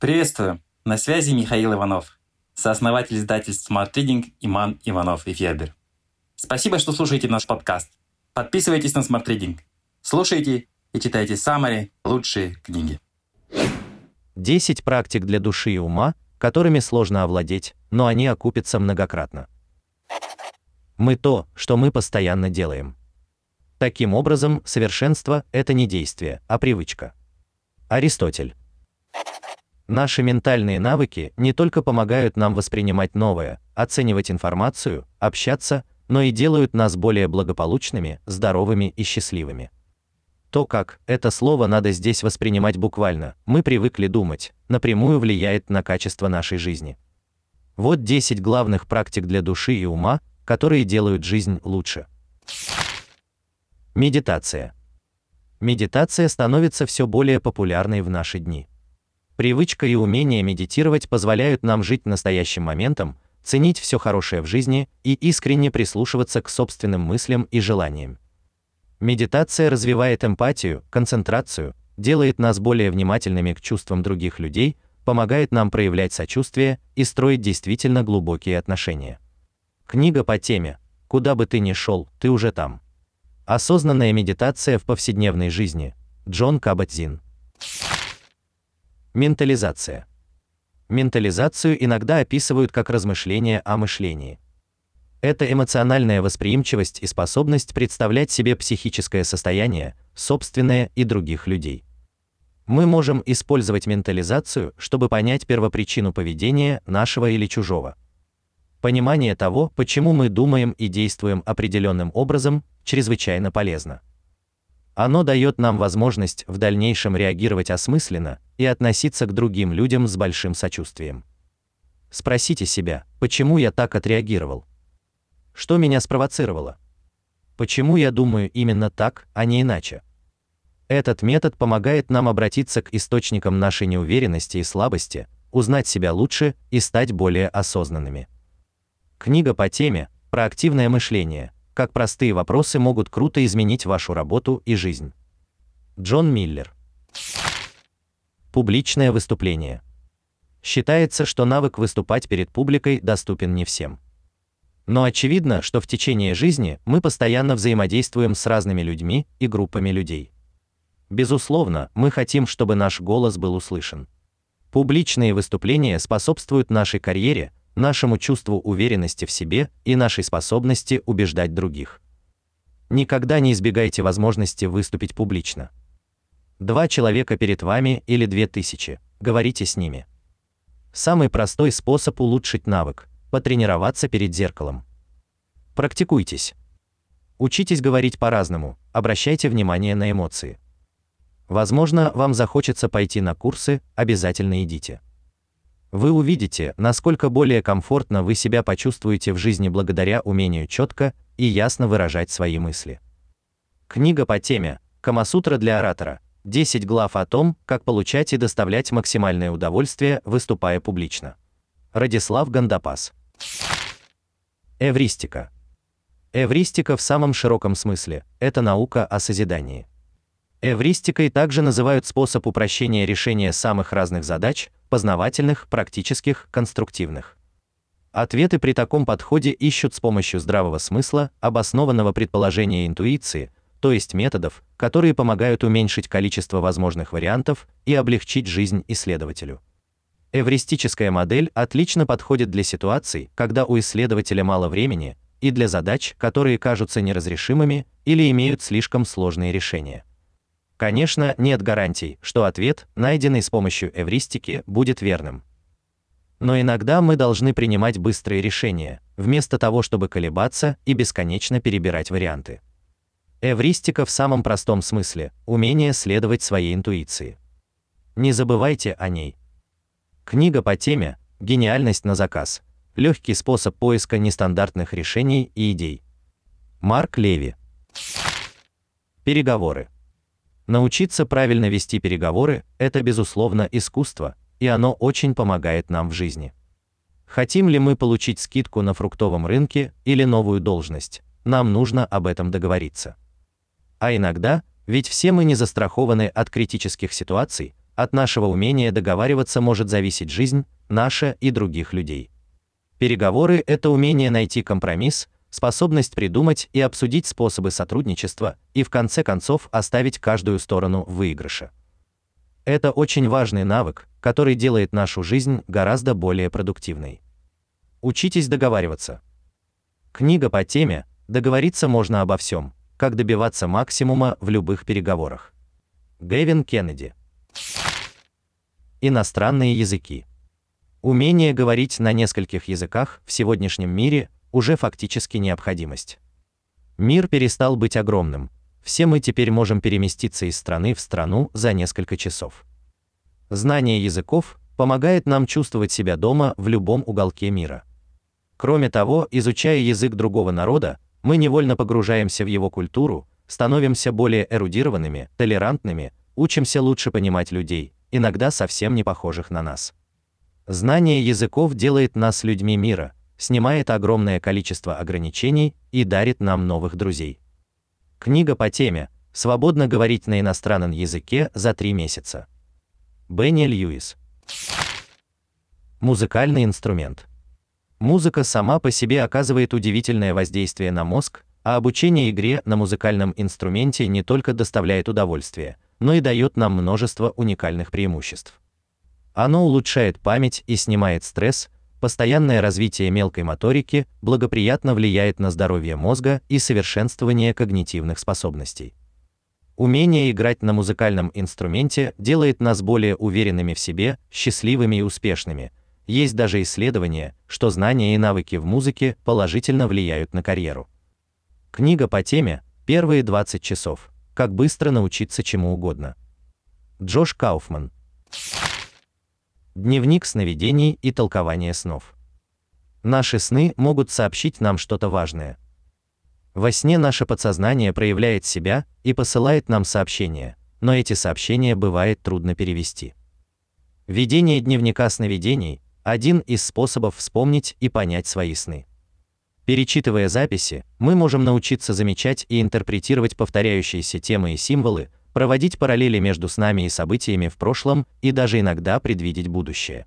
Приветствую! На связи Михаил Иванов, сооснователь издательств Smart Reading Иман Иванов и Федер. Спасибо, что слушаете наш подкаст. Подписывайтесь на Smart Reading. Слушайте и читайте самые лучшие книги. 10 практик для души и ума, которыми сложно овладеть, но они окупятся многократно. Мы то, что мы постоянно делаем. Таким образом, совершенство это не действие, а привычка. Аристотель. Наши ментальные навыки не только помогают нам воспринимать новое, оценивать информацию, общаться, но и делают нас более благополучными, здоровыми и счастливыми. То, как это слово надо здесь воспринимать буквально, мы привыкли думать, напрямую влияет на качество нашей жизни. Вот 10 главных практик для души и ума, которые делают жизнь лучше. Медитация. Медитация становится все более популярной в наши дни. Привычка и умение медитировать позволяют нам жить настоящим моментом, ценить все хорошее в жизни и искренне прислушиваться к собственным мыслям и желаниям. Медитация развивает эмпатию, концентрацию, делает нас более внимательными к чувствам других людей, помогает нам проявлять сочувствие и строить действительно глубокие отношения. Книга по теме «Куда бы ты ни шел, ты уже там». Осознанная медитация в повседневной жизни. Джон Кабат-Зинн. Ментализация. Ментализацию иногда описывают как размышление о мышлении. Это эмоциональная восприимчивость и способность представлять себе психическое состояние, собственное и других людей. Мы можем использовать ментализацию, чтобы понять первопричину поведения нашего или чужого. Понимание того, почему мы думаем и действуем определенным образом, чрезвычайно полезно. Оно дает нам возможность в дальнейшем реагировать осмысленно и относиться к другим людям с большим сочувствием. Спросите себя, почему я так отреагировал? Что меня спровоцировало? Почему я думаю именно так, а не иначе? Этот метод помогает нам обратиться к источникам нашей неуверенности и слабости, узнать себя лучше и стать более осознанными. Книга по теме про активное мышление как простые вопросы могут круто изменить вашу работу и жизнь. Джон Миллер. Публичное выступление. Считается, что навык выступать перед публикой доступен не всем. Но очевидно, что в течение жизни мы постоянно взаимодействуем с разными людьми и группами людей. Безусловно, мы хотим, чтобы наш голос был услышан. Публичные выступления способствуют нашей карьере, нашему чувству уверенности в себе и нашей способности убеждать других. Никогда не избегайте возможности выступить публично. Два человека перед вами или две тысячи. Говорите с ними. Самый простой способ улучшить навык потренироваться перед зеркалом. Практикуйтесь. Учитесь говорить по-разному, обращайте внимание на эмоции. Возможно, вам захочется пойти на курсы, обязательно идите. Вы увидите, насколько более комфортно вы себя почувствуете в жизни благодаря умению четко и ясно выражать свои мысли. Книга по теме Камасутра для оратора. 10 глав о том, как получать и доставлять максимальное удовольствие, выступая публично. Радислав Гандапас. Эвристика. Эвристика в самом широком смысле это наука о созидании. Эвристикой также называют способ упрощения решения самых разных задач, познавательных, практических, конструктивных. Ответы при таком подходе ищут с помощью здравого смысла, обоснованного предположения и интуиции, то есть методов, которые помогают уменьшить количество возможных вариантов и облегчить жизнь исследователю. Эвристическая модель отлично подходит для ситуаций, когда у исследователя мало времени, и для задач, которые кажутся неразрешимыми или имеют слишком сложные решения. Конечно, нет гарантий, что ответ, найденный с помощью эвристики, будет верным. Но иногда мы должны принимать быстрые решения, вместо того, чтобы колебаться и бесконечно перебирать варианты. Эвристика в самом простом смысле умение следовать своей интуиции. Не забывайте о ней. Книга по теме Гениальность на заказ. Легкий способ поиска нестандартных решений и идей. Марк Леви. Переговоры. Научиться правильно вести переговоры это безусловно искусство, и оно очень помогает нам в жизни. Хотим ли мы получить скидку на фруктовом рынке или новую должность? Нам нужно об этом договориться. А иногда, ведь все мы не застрахованы от критических ситуаций, от нашего умения договариваться может зависеть жизнь наша и других людей. Переговоры это умение найти компромисс, способность придумать и обсудить способы сотрудничества и в конце концов оставить каждую сторону в выигрыше. Это очень важный навык, который делает нашу жизнь гораздо более продуктивной. Учитесь договариваться. Книга по теме Договориться можно обо всем. Как добиваться максимума в любых переговорах. Гэвин Кеннеди. Иностранные языки. Умение говорить на нескольких языках в сегодняшнем мире уже фактически необходимость. Мир перестал быть огромным. Все мы теперь можем переместиться из страны в страну за несколько часов. Знание языков помогает нам чувствовать себя дома в любом уголке мира. Кроме того, изучая язык другого народа, мы невольно погружаемся в его культуру, становимся более эрудированными, толерантными, учимся лучше понимать людей, иногда совсем не похожих на нас. Знание языков делает нас людьми мира, снимает огромное количество ограничений и дарит нам новых друзей. Книга по теме Свободно говорить на иностранном языке за три месяца. Бенни Льюис. Музыкальный инструмент. Музыка сама по себе оказывает удивительное воздействие на мозг, а обучение игре на музыкальном инструменте не только доставляет удовольствие, но и дает нам множество уникальных преимуществ. Оно улучшает память и снимает стресс, постоянное развитие мелкой моторики благоприятно влияет на здоровье мозга и совершенствование когнитивных способностей. Умение играть на музыкальном инструменте делает нас более уверенными в себе, счастливыми и успешными, есть даже исследования, что знания и навыки в музыке положительно влияют на карьеру. Книга по теме Первые 20 часов. Как быстро научиться чему угодно. Джош Кауфман. Дневник сновидений и толкование снов. Наши сны могут сообщить нам что-то важное. Во сне наше подсознание проявляет себя и посылает нам сообщения, но эти сообщения бывает трудно перевести. Ведение дневника сновидений один из способов вспомнить и понять свои сны. Перечитывая записи, мы можем научиться замечать и интерпретировать повторяющиеся темы и символы, проводить параллели между снами и событиями в прошлом и даже иногда предвидеть будущее.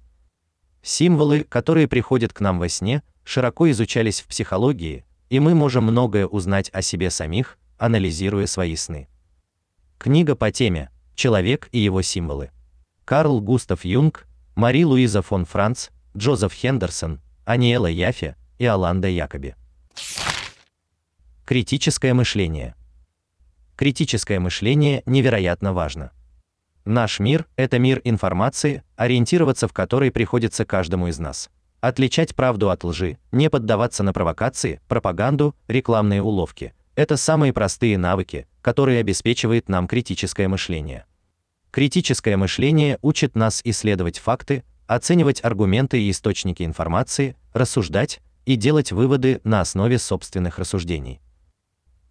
Символы, которые приходят к нам во сне, широко изучались в психологии, и мы можем многое узнать о себе самих, анализируя свои сны. Книга по теме Человек и его символы. Карл Густав Юнг, Мари Луиза фон Франц, Джозеф Хендерсон, Аниэла Яфе и Аланда Якоби. Критическое мышление. Критическое мышление невероятно важно. Наш мир это мир информации, ориентироваться в которой приходится каждому из нас. Отличать правду от лжи, не поддаваться на провокации, пропаганду, рекламные уловки это самые простые навыки, которые обеспечивает нам критическое мышление. Критическое мышление учит нас исследовать факты, оценивать аргументы и источники информации, рассуждать и делать выводы на основе собственных рассуждений.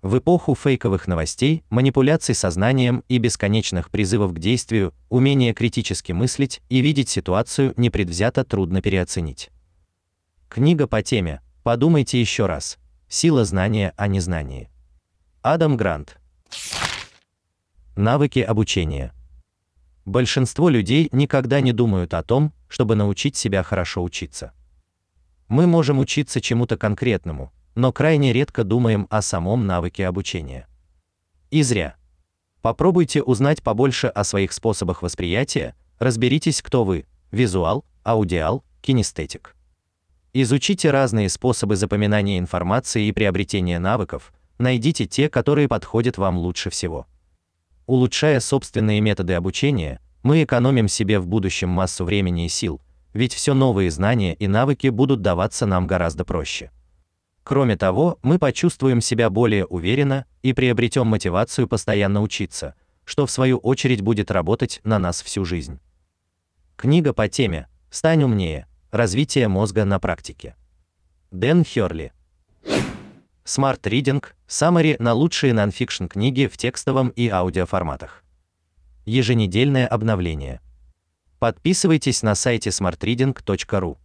В эпоху фейковых новостей, манипуляций сознанием и бесконечных призывов к действию, умение критически мыслить и видеть ситуацию непредвзято трудно переоценить. Книга по теме Подумайте еще раз. Сила знания о незнании. Адам Грант. Навыки обучения. Большинство людей никогда не думают о том, чтобы научить себя хорошо учиться. Мы можем учиться чему-то конкретному, но крайне редко думаем о самом навыке обучения. И зря. Попробуйте узнать побольше о своих способах восприятия, разберитесь, кто вы: визуал, аудиал, кинестетик. Изучите разные способы запоминания информации и приобретения навыков, найдите те, которые подходят вам лучше всего. Улучшая собственные методы обучения, мы экономим себе в будущем массу времени и сил, ведь все новые знания и навыки будут даваться нам гораздо проще. Кроме того, мы почувствуем себя более уверенно и приобретем мотивацию постоянно учиться, что в свою очередь будет работать на нас всю жизнь. Книга по теме «Стань умнее. Развитие мозга на практике». Дэн Хёрли. Smart Reading – Summary на лучшие нонфикшн книги в текстовом и аудиоформатах. Еженедельное обновление. Подписывайтесь на сайте smartreading.ru.